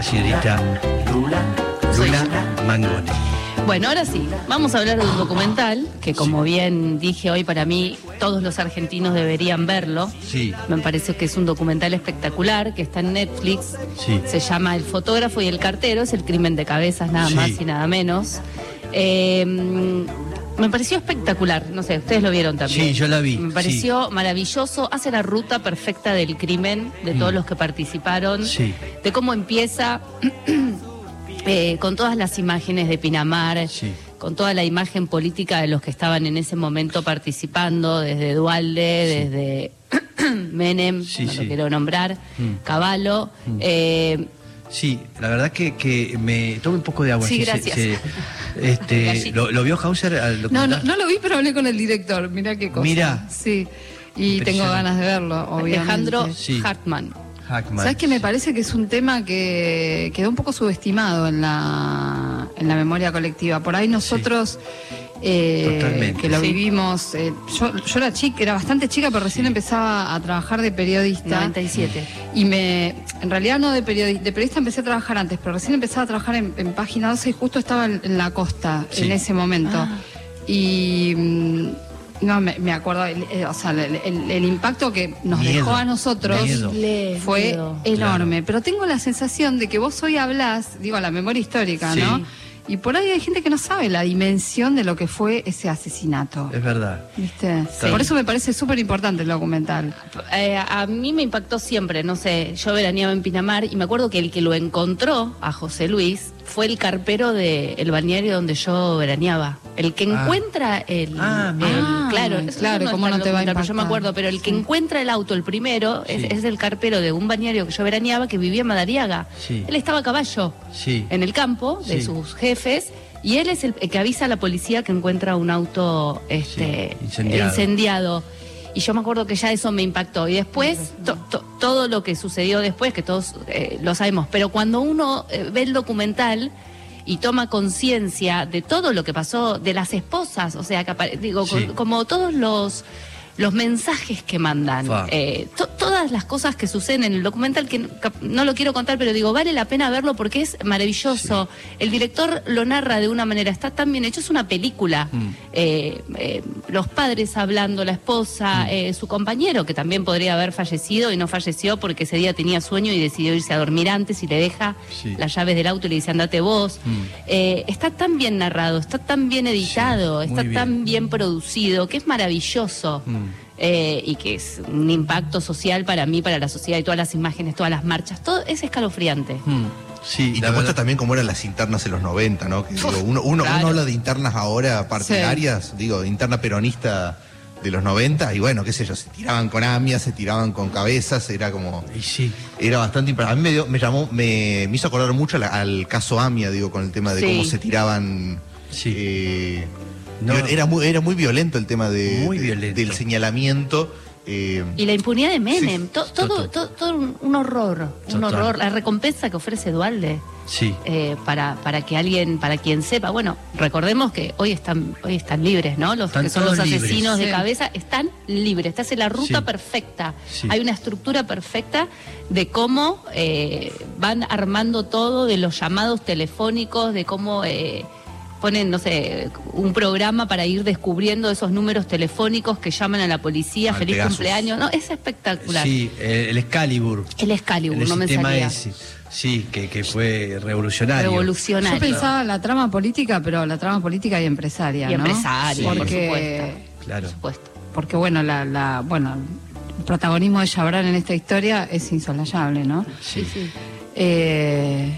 la señorita Lula, Lula Mangoni. Bueno, ahora sí, vamos a hablar de un documental que como bien dije hoy para mí todos los argentinos deberían verlo. Sí. Me parece que es un documental espectacular que está en Netflix. Sí. Se llama El fotógrafo y el cartero, es el crimen de cabezas nada Sí. más y nada menos. Eh, me pareció espectacular, no sé, ustedes lo vieron también. Sí, yo la vi, Me pareció maravilloso, hace la ruta perfecta del crimen de todos los que participaron, Mm. Sí. de cómo empieza eh, con todas las imágenes de Pinamar, Sí. con toda la imagen política de los que estaban en ese momento participando, desde Dualde, desde Menem, Sí, no sí. lo quiero nombrar, Mm. Caballo. eh, Sí, la verdad que, que me tome un poco de agua. Sí, gracias. se- este. ¿lo, lo vio Hauser al No, no, no lo vi, pero hablé con el director. Mira qué cosa. Mirá. Sí. Y tengo ganas de verlo, obviamente. Alejandro Sí. Hartman. Hackman. ¿Sabes que me parece que es un tema que quedó un poco subestimado en la, en la memoria colectiva? Por ahí nosotros, eh, Totalmente. que lo Sí. vivimos, eh, yo, yo era chica, era bastante chica, pero recién empezaba a trabajar de periodista. 97. Y me, en realidad no de periodista, de periodista empecé a trabajar antes, pero recién empezaba a trabajar en, en Página 12 y justo estaba en, en la costa Sí. en ese momento. Ah. Y mm, no, me, me acuerdo, el, el- o sea, el, el- el impacto que nos Miedo, dejó a nosotros miedo. fue Miedo. enorme. Pero tengo la sensación de que vos hoy hablás, digo, la memoria histórica, Sí. ¿no? Y por ahí hay gente que no sabe la dimensión de lo que fue ese asesinato. Es verdad. ¿Viste? Sí. Por eso me parece súper importante el documental. Eh, a mí me impactó siempre, no sé, yo veraneaba en Pinamar y me acuerdo que el que lo encontró a José Luis fue el carpero del balneario donde yo veraneaba. El que Ah. encuentra el, Ah, claro, Ah, eso claro, no ¿cómo no el te va a yo me acuerdo, pero el que Sí. encuentra el auto, el primero, es, Sí. es el carpero de un balneario que yo veraneaba que vivía en Madariaga. Sí. Él estaba a caballo Sí. en el campo de Sí. sus jefes y él es el que avisa a la policía que encuentra un auto este, Sí, incendiado. incendiado. Y yo me acuerdo que ya eso me impactó. Y después, to- to- todo lo que sucedió después, que todos eh, lo sabemos, pero cuando uno eh, ve el documental y toma conciencia de todo lo que pasó, de las esposas, o sea, que digo, Sí. como todos los los mensajes que mandan, eh, to- todas las cosas que suceden en el documental, que no lo quiero contar, pero digo, vale la pena verlo porque es maravilloso. El director lo narra de una manera, está tan bien hecho, es una película. Mm. Eh, eh, los padres hablando, la esposa, Mm. eh, su compañero, que también podría haber fallecido y no falleció porque ese día tenía sueño y decidió irse a dormir antes y le deja Sí. las llaves del auto y le dice, andate vos. Mm. Está tan bien narrado, está tan bien editado, Sí, está tan bien producido, que es maravilloso. Eh, y que es un impacto social para mí, para la sociedad y todas las imágenes, todas las marchas, todo es escalofriante. Mm. Sí, Y te muestra verdad. también cómo eran las internas en los 90, ¿no? Que, digo, uno, uno, claro. uno habla de internas ahora partidarias, digo, interna peronista de los 90, y bueno, qué sé yo, se tiraban con amias, se tiraban con cabezas, era como... Y sí. Era bastante impresionante. A mí me, dio- me llamó, me, me hizo acordar mucho al, al caso Amia, digo, con el tema de Sí. cómo se tiraban. Sí. eh, No. Era muy, era muy violento el tema de, Muy de- violento. del señalamiento. eh, Y la impunidad de Menem, Sí, to- todo, todo, todo un, un horror, un horror. La recompensa que ofrece Dualde Sí. eh, para, para que alguien, para quien sepa, bueno, recordemos que hoy están, hoy están libres, ¿no? Los Están que son los libres. asesinos de Sí. cabeza están libres. Te hace la ruta Sí. perfecta. Sí. Hay una estructura perfecta de cómo eh, van armando todo, de los llamados telefónicos, de cómo eh, ponen, no sé, un programa para ir descubriendo esos números telefónicos que llaman a la policía, Al feliz Pegasus. cumpleaños. No, es espectacular. Sí, el, Excalibur. El Excalibur, el no me salía. ese. Sí, que, que fue revolucionario. Revolucionario. Yo pensaba la trama política, pero la trama política y empresaria, Y ¿no? empresaria, por Porque, supuesto. Claro. Por supuesto. porque bueno, la, la, bueno, el protagonismo de Chabran en esta historia es insolayable, ¿no? Sí. Eh,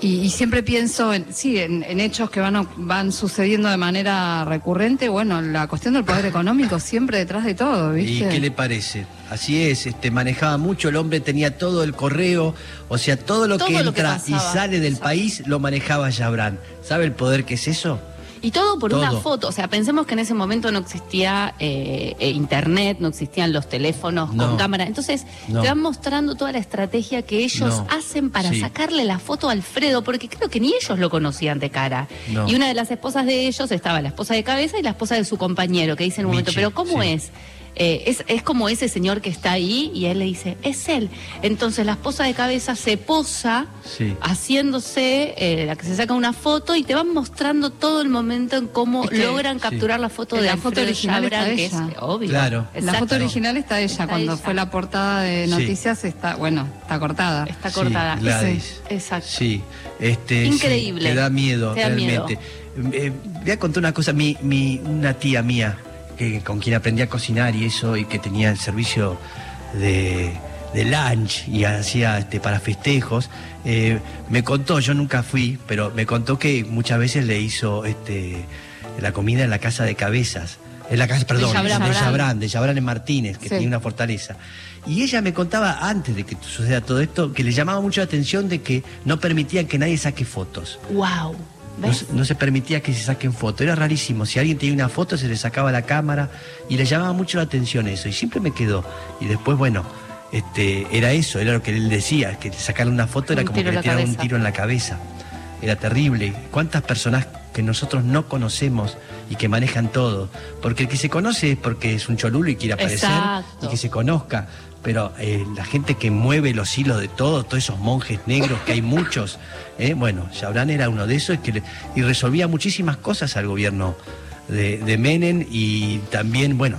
y, y siempre pienso en, sí, en, en hechos que van, van sucediendo de manera recurrente. Bueno, la cuestión del poder económico siempre detrás de todo, ¿Y ¿viste? qué le parece? Así es, este manejaba mucho, el hombre tenía todo el correo, o sea, todo lo Todo que lo que entra y sale del país lo manejaba Jabran. ¿Sabe el poder que es eso? Y todo por una foto. O sea, pensemos que en ese momento no existía eh, eh, internet, no existían los teléfonos No. con cámara. Entonces, No. te van mostrando toda la estrategia que ellos No. hacen para Sí. sacarle la foto a Alfredo, porque creo que ni ellos lo conocían de cara. Y una de las esposas de ellos estaba la esposa de cabeza y la esposa de su compañero, que dice en un momento, Michi, pero ¿cómo sí. es? Eh, es, es como ese señor que está ahí y él le dice, es él. Entonces la esposa de cabeza se posa Sí. haciéndose eh, la que se saca una foto y te van mostrando todo el momento en cómo Es que- logran capturar la foto de la foto Alfredo original está Chabran, que es obvio. Claro. La foto original está ella, Está cuando ella. fue la portada de Sí. noticias, está, bueno, está cortada. Está Sí, cortada. Gladys. Sí, Exacto. Sí, este, Increíble. sí, te da miedo, Te da realmente. Eh, voy a contar una cosa, mi, mi, una tía mía, que, con quien aprendí a cocinar y eso, y que tenía el servicio de, de lunch y hacía este, para festejos, eh, me contó, yo nunca fui, pero me contó que muchas veces le hizo este, la comida en la casa de cabezas. En la casa, perdón, de Chabrán, de Chabrán en Martínez, que Sí. tenía una fortaleza. Y ella me contaba antes de que suceda todo esto que le llamaba mucho la atención de que no permitían que nadie saque fotos. Wow. No, se- no se permitía que se saquen fotos, era rarísimo. Si alguien tenía una foto, se le sacaba la cámara y le llamaba mucho la atención eso. Y siempre me quedó. Y después, bueno, este, era eso, era lo que él decía, que sacarle una foto era Un como que le tiraran un tiro en la cabeza. Era terrible. ¿Cuántas personas que nosotros no conocemos y que manejan todo? Porque el que se conoce es porque es un cholulo y quiere aparecer Exacto. y que se conozca. Pero eh, la gente que mueve los hilos de todo, todos esos monjes negros, que hay muchos, eh, bueno, Chabrán era uno de esos y, que le- y resolvía muchísimas cosas al gobierno de, de Menem y también, bueno,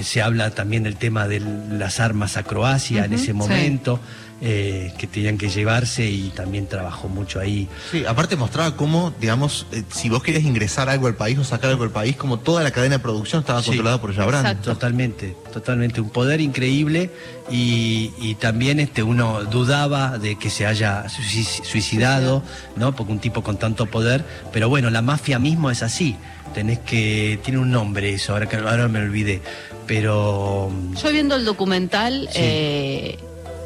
se habla también del tema de las armas a Croacia en ese sí. momento, eh, que tenían que llevarse y también trabajó mucho ahí. Sí, aparte mostraba cómo, digamos, eh, si vos querías ingresar algo al país o sacar algo del país, como toda la cadena de producción estaba Sí. controlada por Jabran. Totalmente, totalmente. Un poder increíble y, y también este uno dudaba de que se haya suici- suicidado, ¿no? Porque un tipo con tanto poder. Pero bueno, la mafia mismo es así. Tenés que. Tiene un nombre eso, ahora, que, ahora me olvidé. Pero. Yo viendo el documental, Sí. eh,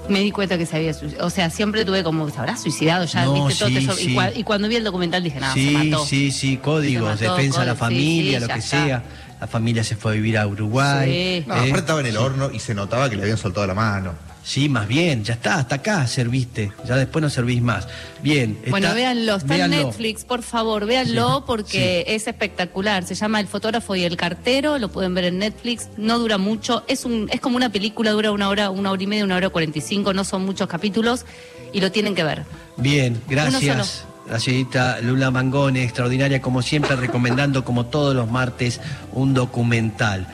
me di cuenta que se había suicidado. O sea, siempre tuve como, ¿se habrá suicidado? Ya No, viste todo sí, eso. Y, cua- y cuando vi el documental dije, no, se sí, mató. sí, sí, códigos, Se mató, defensa de la familia, lo que sea. La familia se fue a vivir a Uruguay. Sí. No, ¿eh? estaba en el horno y se notaba que le habían soltado la mano. Sí, más bien, ya está, hasta acá serviste, ya después no servís más. Bien. Bueno, está- véanlo, está véanlo. en Netflix, por favor, véanlo Sí, porque es espectacular. Se llama El fotógrafo y el cartero, lo pueden ver en Netflix, no dura mucho, es un es como una película, dura una hora, una hora y media, una hora cuarenta y cinco, no son muchos capítulos y lo tienen que ver. Bien, Uno gracias. La señorita Lula Mangone, extraordinaria como siempre, recomendando como todos los martes un documental.